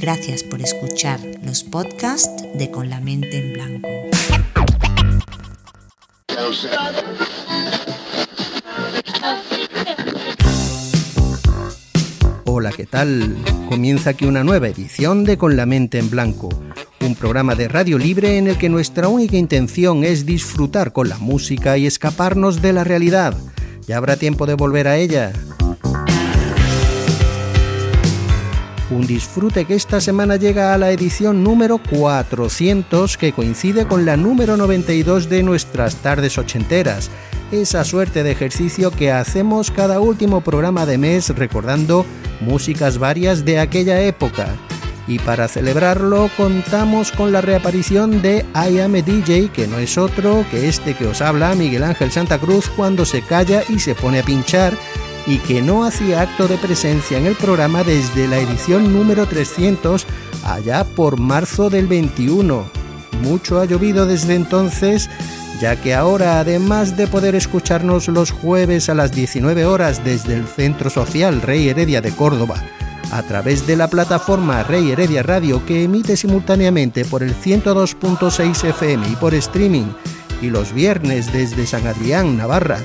Gracias por escuchar los podcasts de Con la mente en blanco. Hola, ¿qué tal? Comienza aquí una nueva edición de Con la mente en blanco, un programa de radio libre en el que nuestra única intención es disfrutar con la música y escaparnos de la realidad. Ya habrá tiempo de volver a ella. Un disfrute que esta semana llega a la edición número 400 que coincide con la número 92 de nuestras tardes ochenteras. Esa suerte de ejercicio que hacemos cada último programa de mes recordando músicas varias de aquella época. Y para celebrarlo contamos con la reaparición de I Am a DJ, que no es otro que este que os habla Miguel Ángel Santa Cruz cuando se calla y se pone a pinchar y que no hacía acto de presencia en el programa desde la edición número 300 allá por marzo del 21. Mucho ha llovido desde entonces, ya que ahora además de poder escucharnos los jueves a las 19 horas desde el Centro Social Rey Heredia de Córdoba, a través de la plataforma Rey Heredia Radio que emite simultáneamente por el 102.6 FM y por streaming, y los viernes desde San Adrián, Navarra,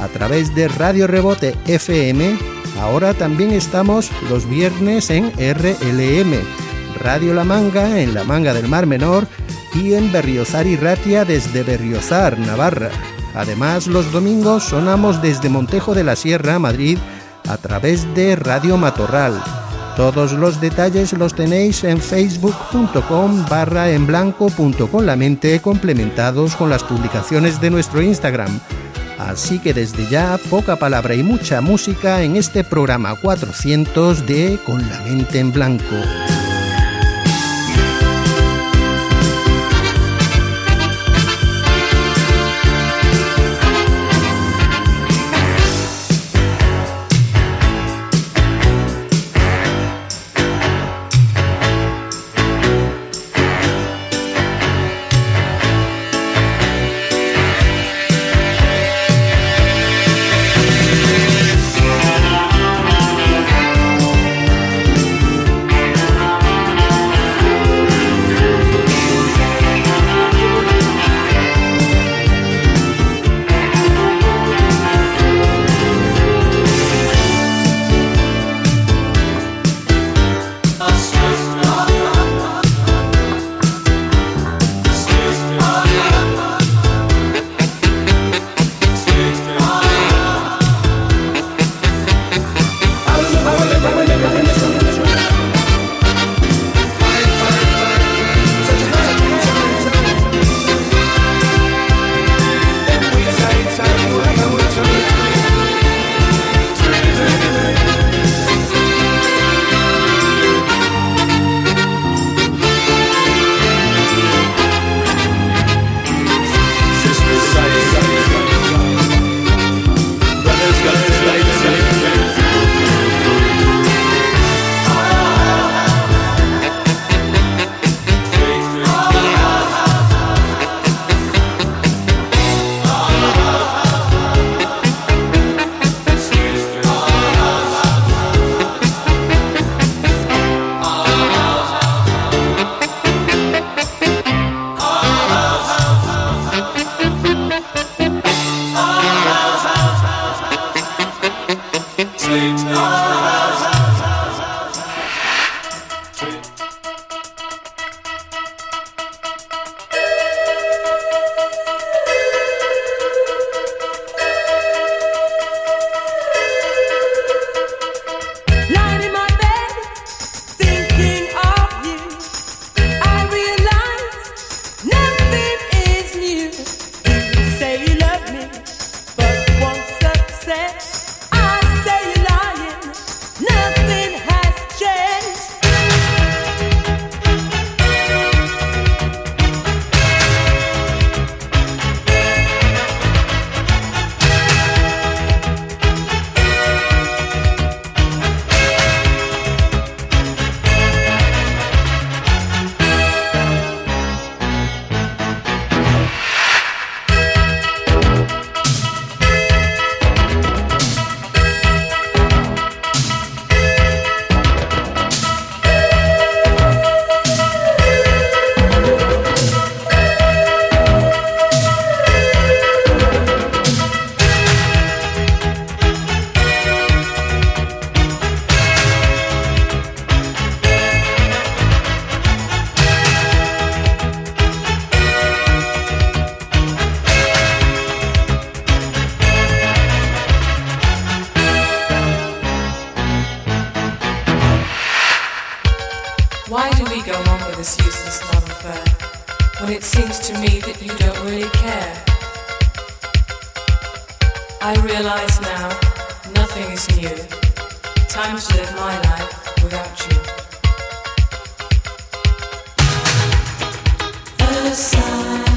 a través de Radio Rebote FM. Ahora también estamos los viernes en RLM, Radio La Manga en la Manga del Mar Menor y en Berriozar y Ratia desde Berriozar, Navarra. Además, los domingos sonamos desde Montejo de la Sierra, Madrid, a través de Radio Matorral. Todos los detalles los tenéis en facebook.com barra en blanco con la mente complementados con las publicaciones de nuestro Instagram Así que desde ya, poca palabra y mucha música en este programa 400 de Con la mente en blanco. When it seems to me that you don't really care? I realize now nothing is new. Time to live my life without you. The sun.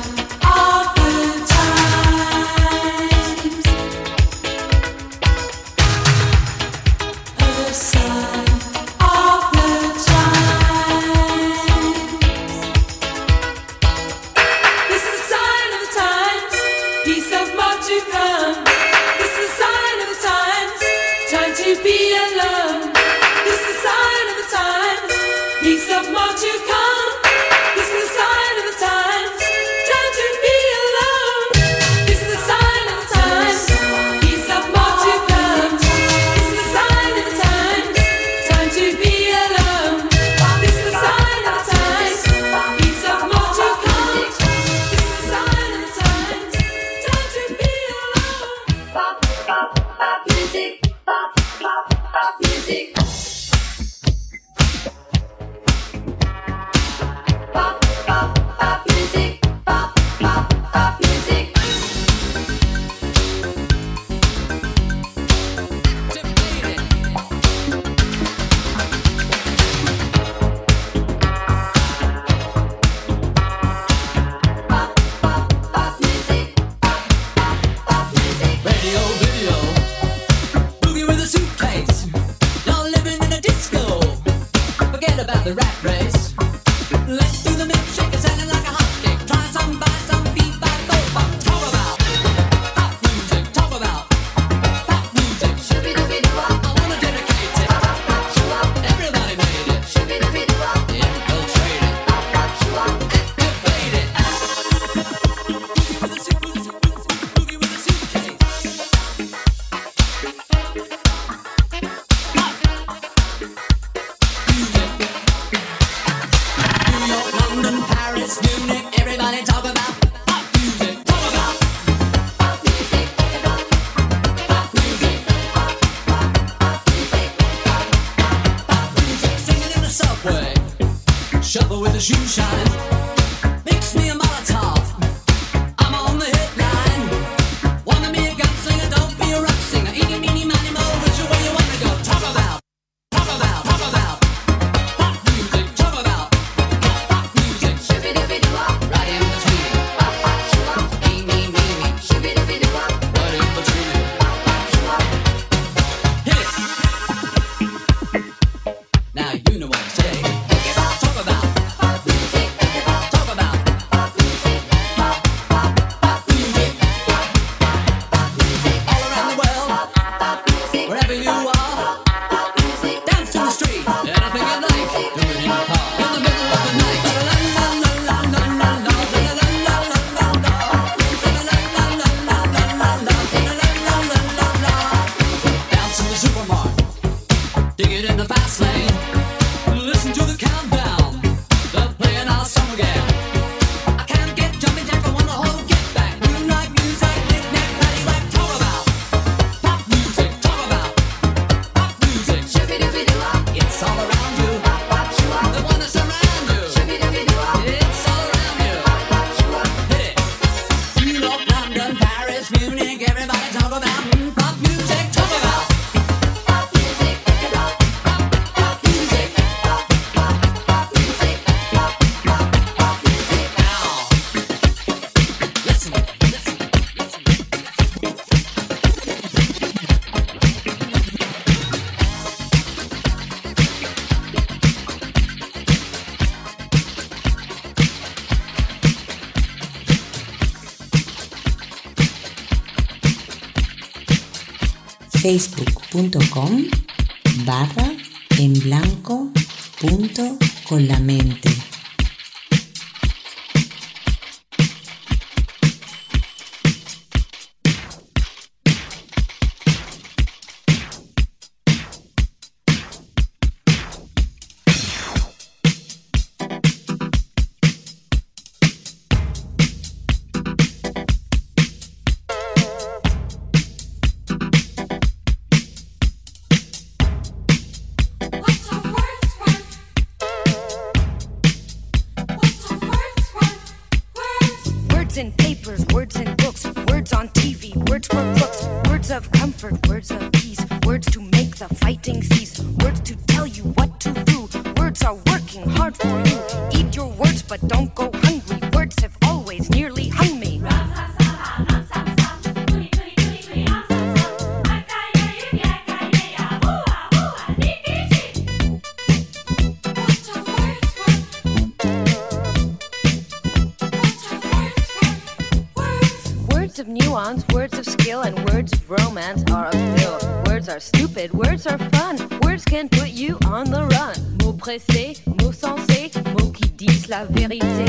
of nuance, words of skill, and words of romance are a Words are stupid, words are fun, words can put you on the run. Mots pressés, mots sensés, mots qui disent la vérité,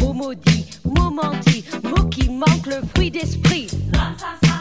mots maudits, mots mentis, mots qui manquent le fruit d'esprit. Non, ça, ça.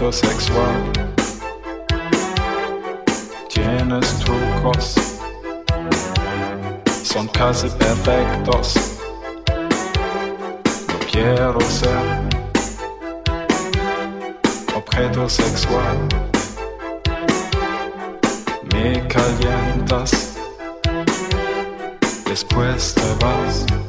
heterosexual. Tienes trucos, son casi perfectos. No quiero ser objeto sexual. Me calientas, después te vas.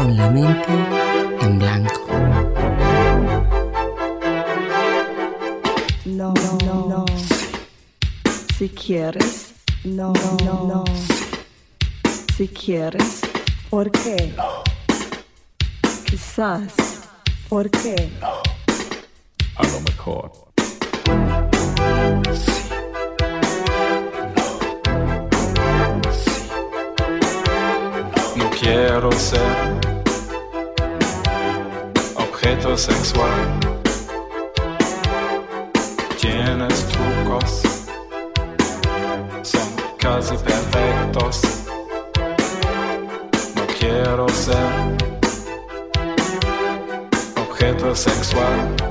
Con la mente en blanco. No, no, no. Si quieres, no, no, no. Si quieres, ¿por qué? Quizás, ¿por qué? A lo mejor. No quiero ser objeto sexual. Tienes trucos, son casi perfectos. No quiero ser objeto sexual.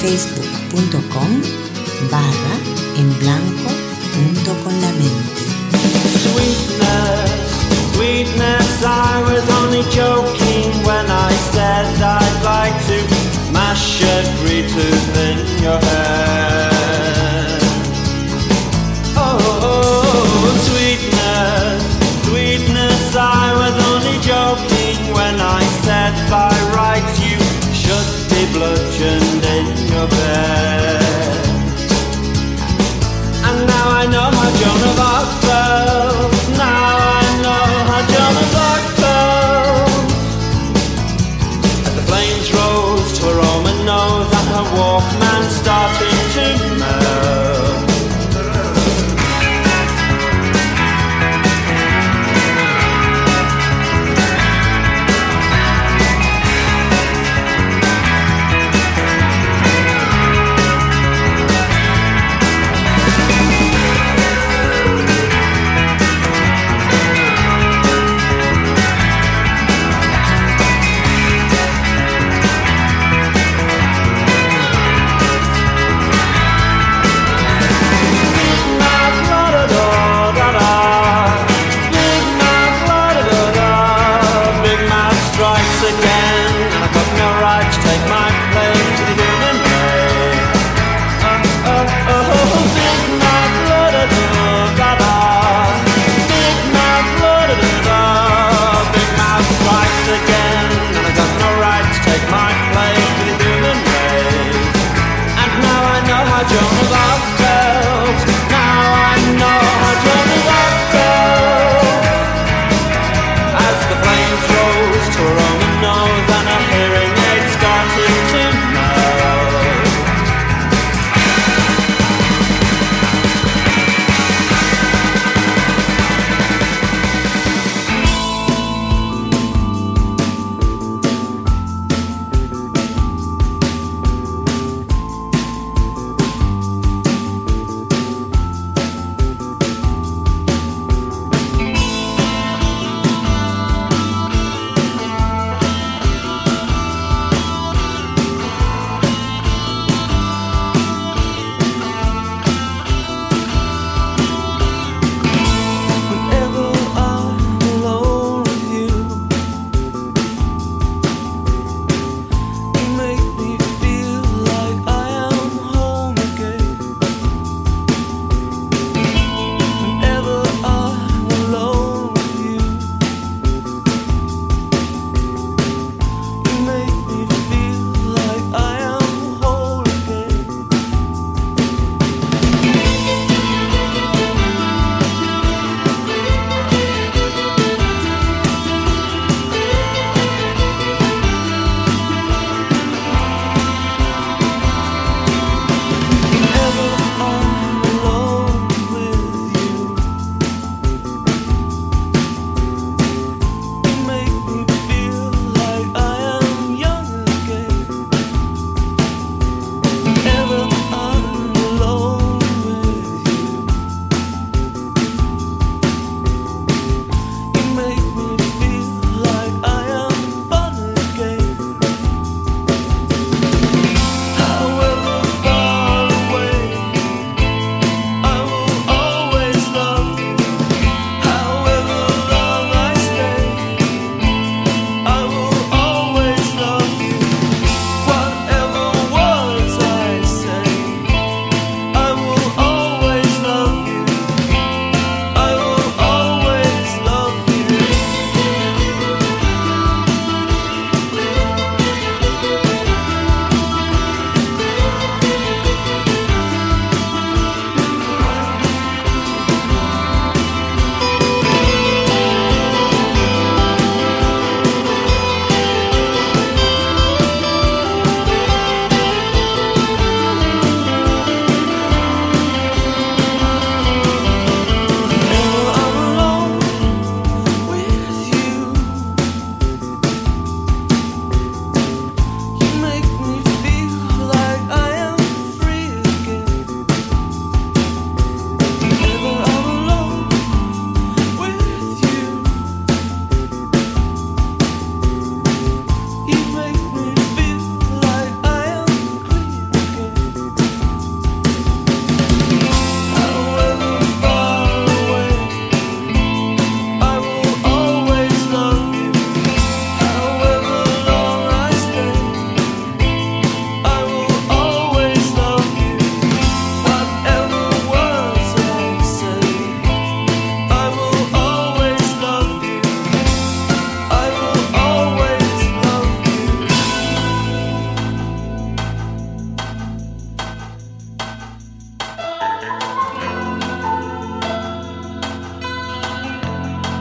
facebook.com barra en blanco junto con la mente. Sweetness, sweetness, I was only joking when I said I'd like to mash a tree your oh, sweetness, sweetness, I was only joking when I said by rights you should quiser.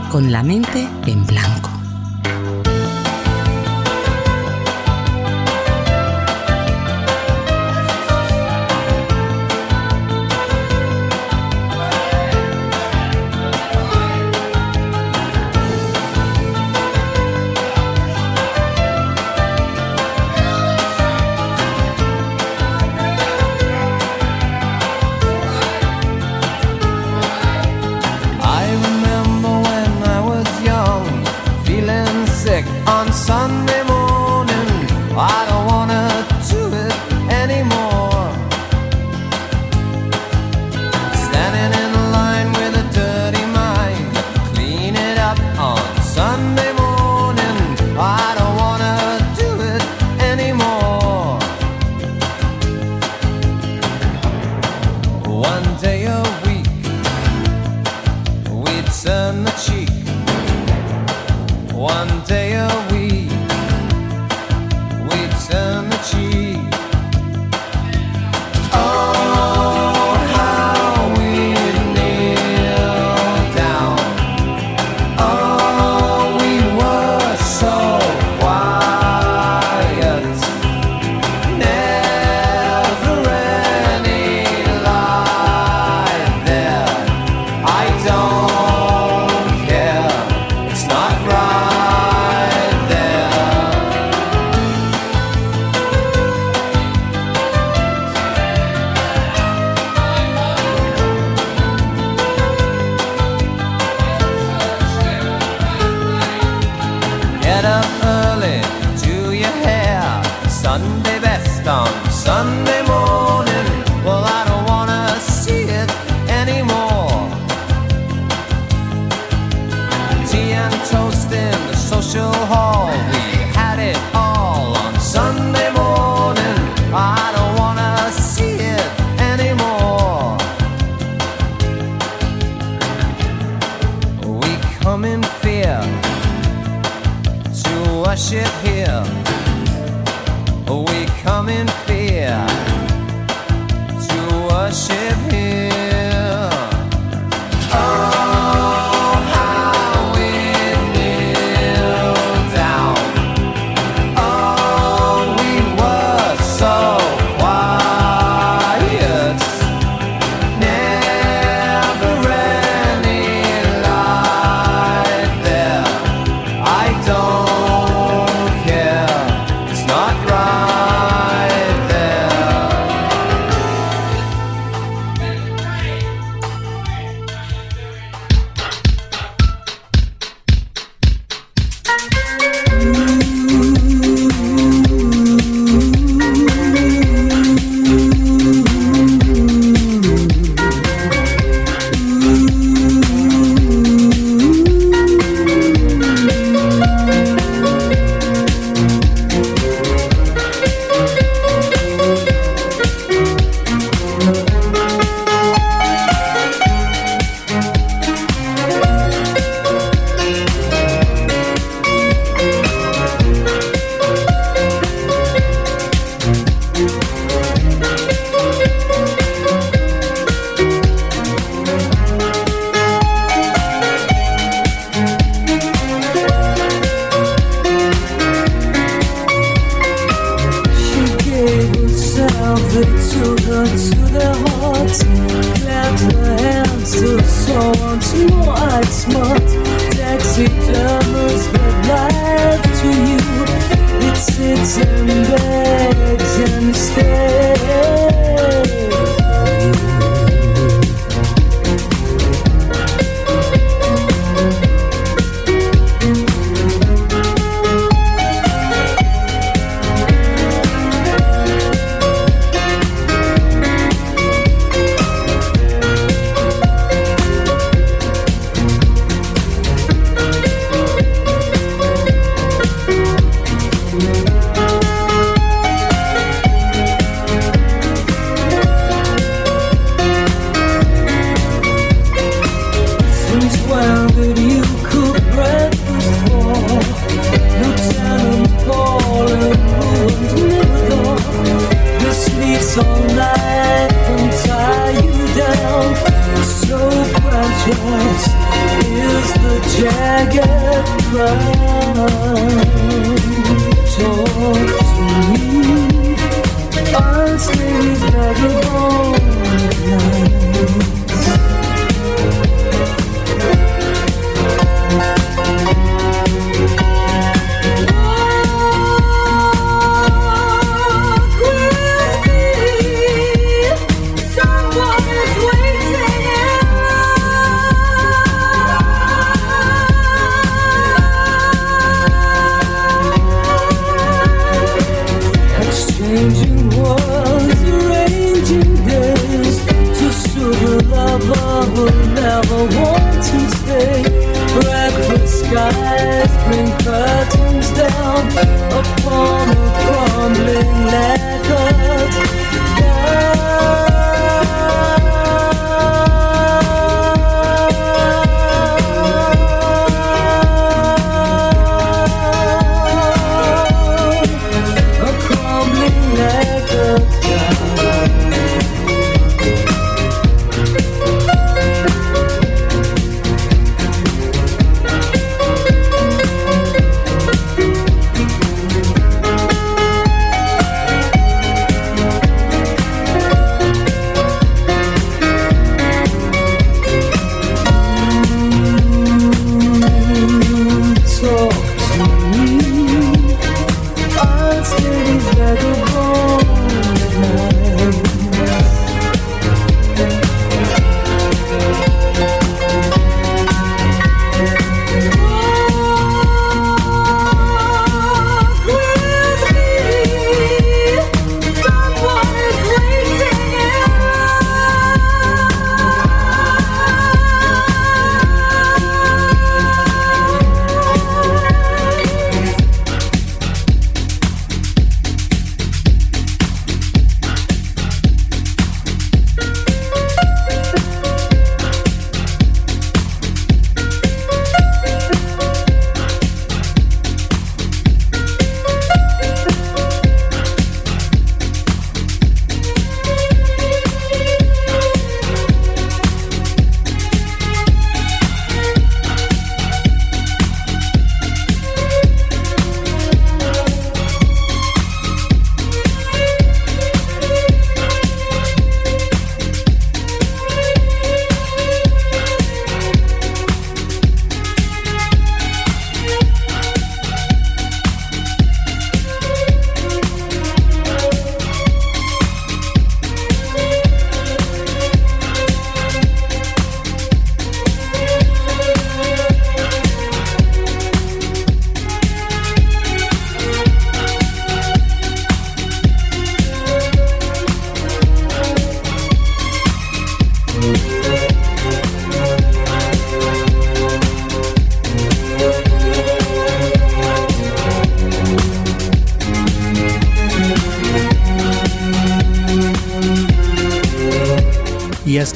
con la mente en blanco. Get up early, do your hair. Sunday best on Sunday.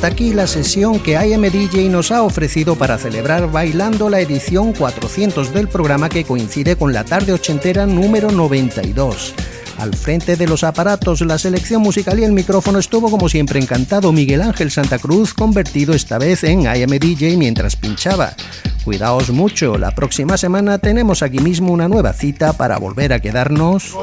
Hasta aquí la sesión que IMDJ nos ha ofrecido para celebrar bailando la edición 400 del programa que coincide con la tarde ochentera número 92. Al frente de los aparatos, la selección musical y el micrófono estuvo como siempre encantado Miguel Ángel Santa Cruz, convertido esta vez en IMDJ mientras pinchaba. Cuidaos mucho, la próxima semana tenemos aquí mismo una nueva cita para volver a quedarnos.